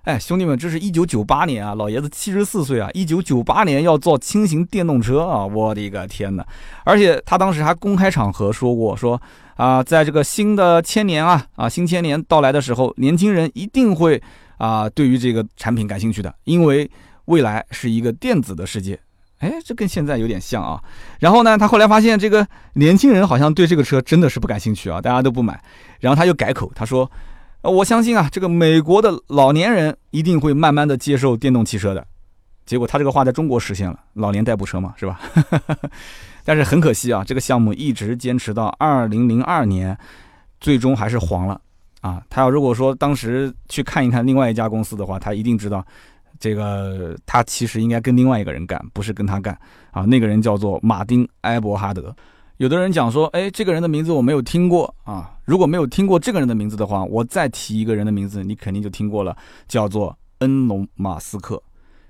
哎，兄弟们，这是一九九八年啊，老爷子七十四岁啊，一九九八年要造轻型电动车啊，我的个天哪！而且他当时还公开场合说过，说啊，在这个新的千年啊啊新千年到来的时候，年轻人一定会啊对于这个产品感兴趣的，因为未来是一个电子的世界。哎，这跟现在有点像啊。然后呢，他后来发现这个年轻人好像对这个车真的是不感兴趣啊，大家都不买。然后他又改口，他说。我相信啊，这个美国的老年人一定会慢慢的接受电动汽车的。结果他这个话在中国实现了，老年代步车嘛，是吧？但是很可惜啊，这个项目一直坚持到二零零二年，最终还是黄了啊。他要如果说当时去看一看另外一家公司的话，他一定知道这个他其实应该跟另外一个人干，不是跟他干啊。那个人叫做马丁·埃伯哈德。有的人讲说，哎，这个人的名字我没有听过啊。如果没有听过这个人的名字的话，我再提一个人的名字，你肯定就听过了，叫做恩隆·马斯克。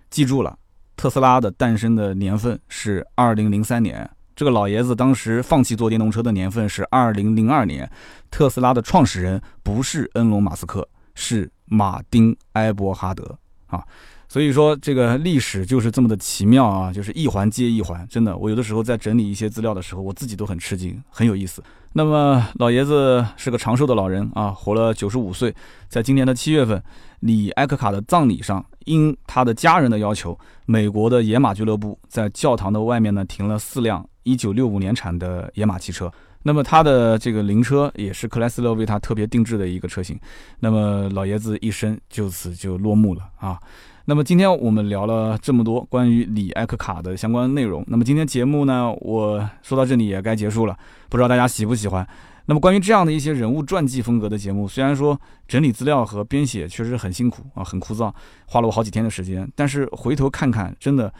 记住了，特斯拉的诞生的年份是二零零三年，这个老爷子当时放弃做电动车的年份是二零零二年。特斯拉的创始人不是恩隆·马斯克，是马丁·埃伯哈德啊。所以说，这个历史就是这么的奇妙啊，就是一环接一环。真的，我有的时候在整理一些资料的时候，我自己都很吃惊，很有意思。那么，老爷子是个长寿的老人啊，活了九十五岁。在今年的七月份，李埃克卡的葬礼上，因他的家人的要求，美国的野马俱乐部在教堂的外面呢停了四辆一九六五年产的野马汽车。那么他的这个灵车也是克莱斯勒为他特别定制的一个车型。那么老爷子一生就此就落幕了啊。那么今天我们聊了这么多关于李艾克卡的相关内容。那么今天节目呢，我说到这里也该结束了，不知道大家喜不喜欢。那么关于这样的一些人物传记风格的节目，虽然说整理资料和编写确实很辛苦啊，很枯燥，花了我好几天的时间。但是回头看看，真的，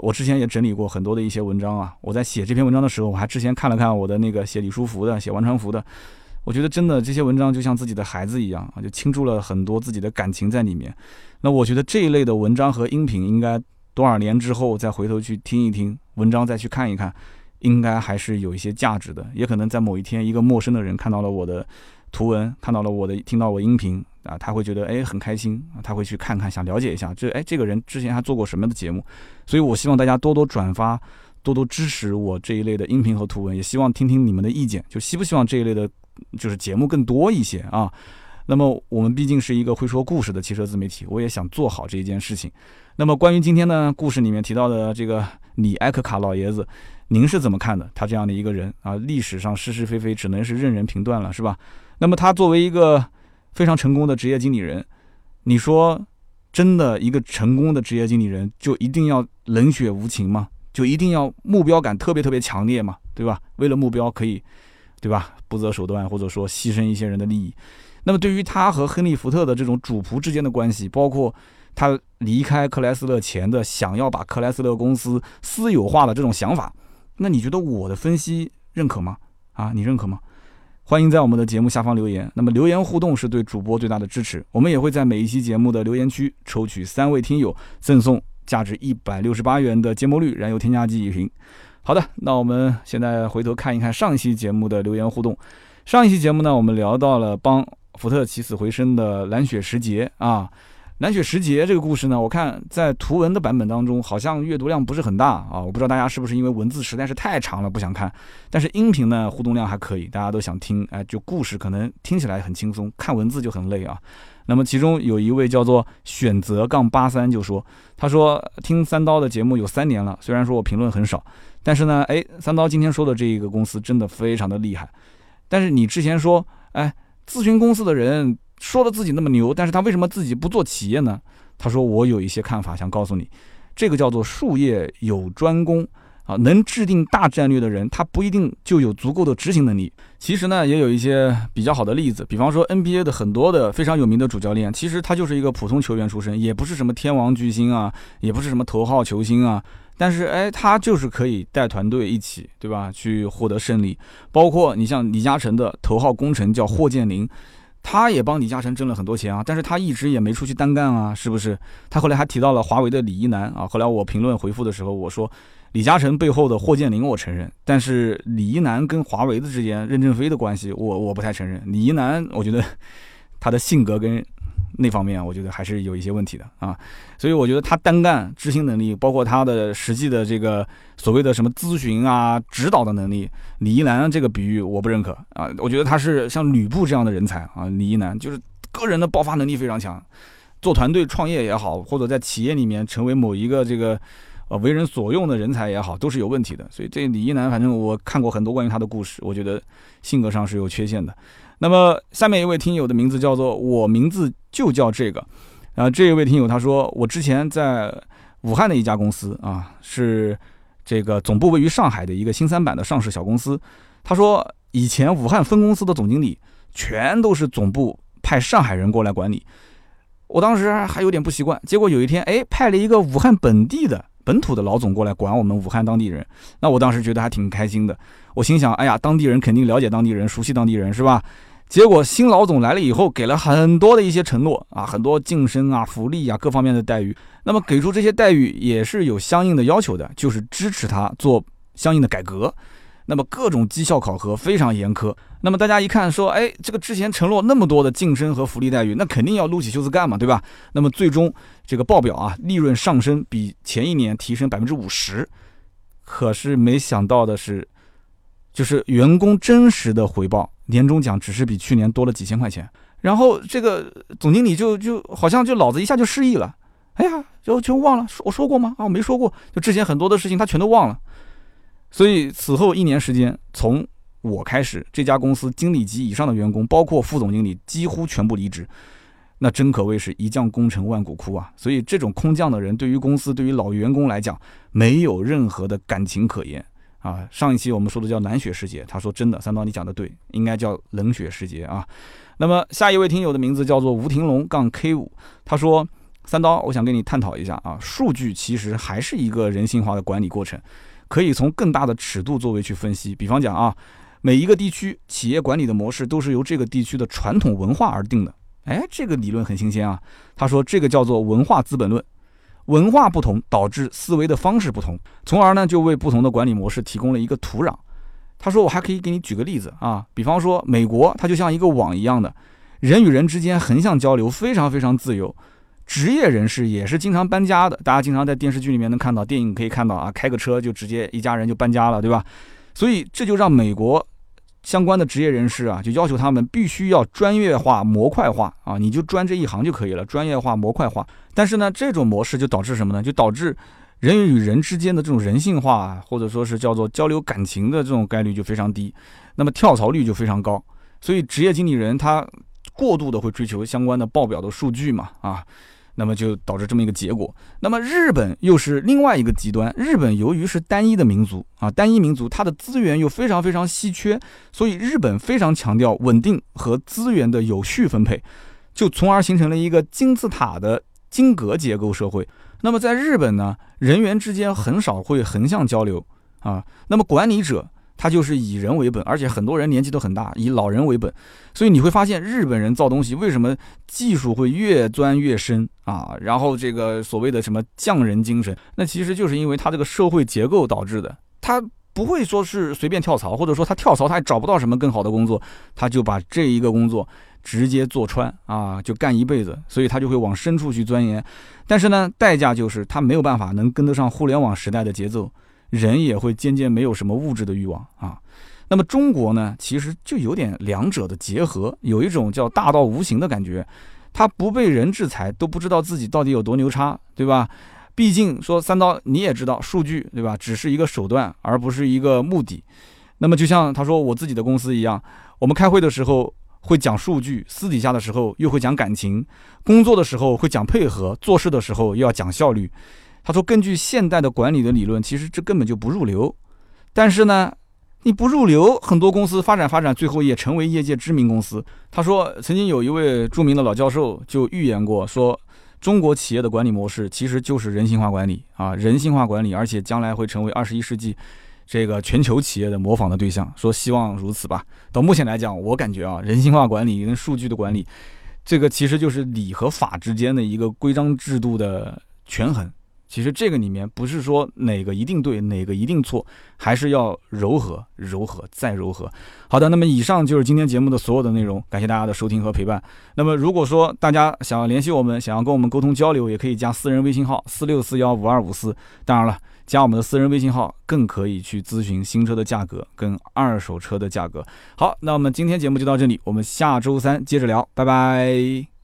我之前也整理过很多的一些文章啊。我在写这篇文章的时候，我还之前看了看我的那个写李书福的、写王传福的。我觉得真的这些文章就像自己的孩子一样啊，就倾注了很多自己的感情在里面。那我觉得这一类的文章和音频，应该多少年之后再回头去听一听文章，再去看一看，应该还是有一些价值的。也可能在某一天，一个陌生的人看到了我的图文，看到了我的听到我音频啊，他会觉得哎很开心，他会去看看，想了解一下这哎这个人之前还做过什么样的节目。所以我希望大家多多转发，多多支持我这一类的音频和图文，也希望听听你们的意见，就希不希望这一类的。就是节目更多一些啊，那么我们毕竟是一个会说故事的汽车自媒体，我也想做好这一件事情。那么关于今天呢故事里面提到的这个李埃克卡老爷子，您是怎么看的？他这样的一个人啊，历史上是是非非只能是任人评断了，是吧？那么他作为一个非常成功的职业经理人，你说真的一个成功的职业经理人就一定要冷血无情吗？就一定要目标感特别特别强烈吗？对吧？为了目标可以。对吧？不择手段，或者说牺牲一些人的利益。那么，对于他和亨利·福特的这种主仆之间的关系，包括他离开克莱斯勒前的想要把克莱斯勒公司私有化的这种想法，那你觉得我的分析认可吗？啊，你认可吗？欢迎在我们的节目下方留言。那么，留言互动是对主播最大的支持。我们也会在每一期节目的留言区抽取三位听友，赠送价值一百六十八元的节末绿燃油添加剂一瓶。好的，那我们现在回头看一看上一期节目的留言互动。上一期节目呢，我们聊到了帮福特起死回生的蓝雪时节啊。南雪时节这个故事呢，我看在图文的版本当中好像阅读量不是很大啊。我不知道大家是不是因为文字实在是太长了不想看，但是音频呢互动量还可以，大家都想听。哎，就故事可能听起来很轻松，看文字就很累啊。那么其中有一位叫做选择杠八三就说，他说听三刀的节目有三年了，虽然说我评论很少。但是呢，哎，三刀今天说的这一个公司真的非常的厉害。但是你之前说，哎，咨询公司的人说的自己那么牛，但是他为什么自己不做企业呢？他说我有一些看法想告诉你，这个叫做术业有专攻啊，能制定大战略的人，他不一定就有足够的执行能力。其实呢，也有一些比较好的例子，比方说 NBA 的很多的非常有名的主教练，其实他就是一个普通球员出身，也不是什么天王巨星啊，也不是什么头号球星啊。但是，哎，他就是可以带团队一起，对吧？去获得胜利。包括你像李嘉诚的头号功臣叫霍建林，他也帮李嘉诚挣了很多钱啊。但是他一直也没出去单干啊，是不是？他后来还提到了华为的李一男啊。后来我评论回复的时候，我说李嘉诚背后的霍建林我承认，但是李一男跟华为的之间任正非的关系，我我不太承认。李一男，我觉得他的性格跟。那方面我觉得还是有一些问题的啊，所以我觉得他单干执行能力，包括他的实际的这个所谓的什么咨询啊、指导的能力，李一男这个比喻我不认可啊。我觉得他是像吕布这样的人才啊，李一男就是个人的爆发能力非常强，做团队创业也好，或者在企业里面成为某一个这个呃为人所用的人才也好，都是有问题的。所以这李一男，反正我看过很多关于他的故事，我觉得性格上是有缺陷的。那么下面一位听友的名字叫做我名字就叫这个，啊，这一位听友他说我之前在武汉的一家公司啊，是这个总部位于上海的一个新三板的上市小公司。他说以前武汉分公司的总经理全都是总部派上海人过来管理，我当时还有点不习惯。结果有一天，哎，派了一个武汉本地的本土的老总过来管我们武汉当地人，那我当时觉得还挺开心的。我心想，哎呀，当地人肯定了解当地人，熟悉当地人，是吧？结果新老总来了以后，给了很多的一些承诺啊，很多晋升啊、福利啊各方面的待遇。那么给出这些待遇也是有相应的要求的，就是支持他做相应的改革。那么各种绩效考核非常严苛。那么大家一看说，哎，这个之前承诺那么多的晋升和福利待遇，那肯定要撸起袖子干嘛，对吧？那么最终这个报表啊，利润上升比前一年提升百分之五十。可是没想到的是，就是员工真实的回报。年终奖只是比去年多了几千块钱，然后这个总经理就就好像就脑子一下就失忆了，哎呀，就就忘了我说过吗？啊，我没说过，就之前很多的事情他全都忘了。所以此后一年时间，从我开始，这家公司经理级以上的员工，包括副总经理，几乎全部离职，那真可谓是一将功成万骨枯啊！所以这种空降的人，对于公司，对于老员工来讲，没有任何的感情可言。啊，上一期我们说的叫冷血时节，他说真的，三刀你讲的对，应该叫冷血时节啊。那么下一位听友的名字叫做吴廷龙杠 K 五，他说三刀，我想跟你探讨一下啊，数据其实还是一个人性化的管理过程，可以从更大的尺度作为去分析。比方讲啊，每一个地区企业管理的模式都是由这个地区的传统文化而定的。哎，这个理论很新鲜啊。他说这个叫做文化资本论。文化不同导致思维的方式不同，从而呢就为不同的管理模式提供了一个土壤。他说：“我还可以给你举个例子啊，比方说美国，它就像一个网一样的，人与人之间横向交流非常非常自由，职业人士也是经常搬家的。大家经常在电视剧里面能看到，电影可以看到啊，开个车就直接一家人就搬家了，对吧？所以这就让美国。”相关的职业人士啊，就要求他们必须要专业化、模块化啊，你就专这一行就可以了，专业化、模块化。但是呢，这种模式就导致什么呢？就导致人与人之间的这种人性化，或者说是叫做交流感情的这种概率就非常低，那么跳槽率就非常高。所以职业经理人他过度的会追求相关的报表的数据嘛，啊。那么就导致这么一个结果。那么日本又是另外一个极端。日本由于是单一的民族啊，单一民族，它的资源又非常非常稀缺，所以日本非常强调稳定和资源的有序分配，就从而形成了一个金字塔的金格结构社会。那么在日本呢，人员之间很少会横向交流啊。那么管理者。他就是以人为本，而且很多人年纪都很大，以老人为本，所以你会发现日本人造东西为什么技术会越钻越深啊？然后这个所谓的什么匠人精神，那其实就是因为他这个社会结构导致的。他不会说是随便跳槽，或者说他跳槽他也找不到什么更好的工作，他就把这一个工作直接做穿啊，就干一辈子，所以他就会往深处去钻研。但是呢，代价就是他没有办法能跟得上互联网时代的节奏。人也会渐渐没有什么物质的欲望啊，那么中国呢，其实就有点两者的结合，有一种叫大道无形的感觉，他不被人制裁都不知道自己到底有多牛叉，对吧？毕竟说三刀你也知道，数据对吧，只是一个手段，而不是一个目的。那么就像他说我自己的公司一样，我们开会的时候会讲数据，私底下的时候又会讲感情，工作的时候会讲配合，做事的时候又要讲效率。他说：“根据现代的管理的理论，其实这根本就不入流。但是呢，你不入流，很多公司发展发展，最后也成为业界知名公司。”他说：“曾经有一位著名的老教授就预言过，说中国企业的管理模式其实就是人性化管理啊，人性化管理，而且将来会成为二十一世纪这个全球企业的模仿的对象。说希望如此吧。到目前来讲，我感觉啊，人性化管理跟数据的管理，这个其实就是理和法之间的一个规章制度的权衡。”其实这个里面不是说哪个一定对，哪个一定错，还是要柔和、柔和再柔和。好的，那么以上就是今天节目的所有的内容，感谢大家的收听和陪伴。那么如果说大家想要联系我们，想要跟我们沟通交流，也可以加私人微信号四六四幺五二五四。当然了，加我们的私人微信号更可以去咨询新车的价格跟二手车的价格。好，那我们今天节目就到这里，我们下周三接着聊，拜拜。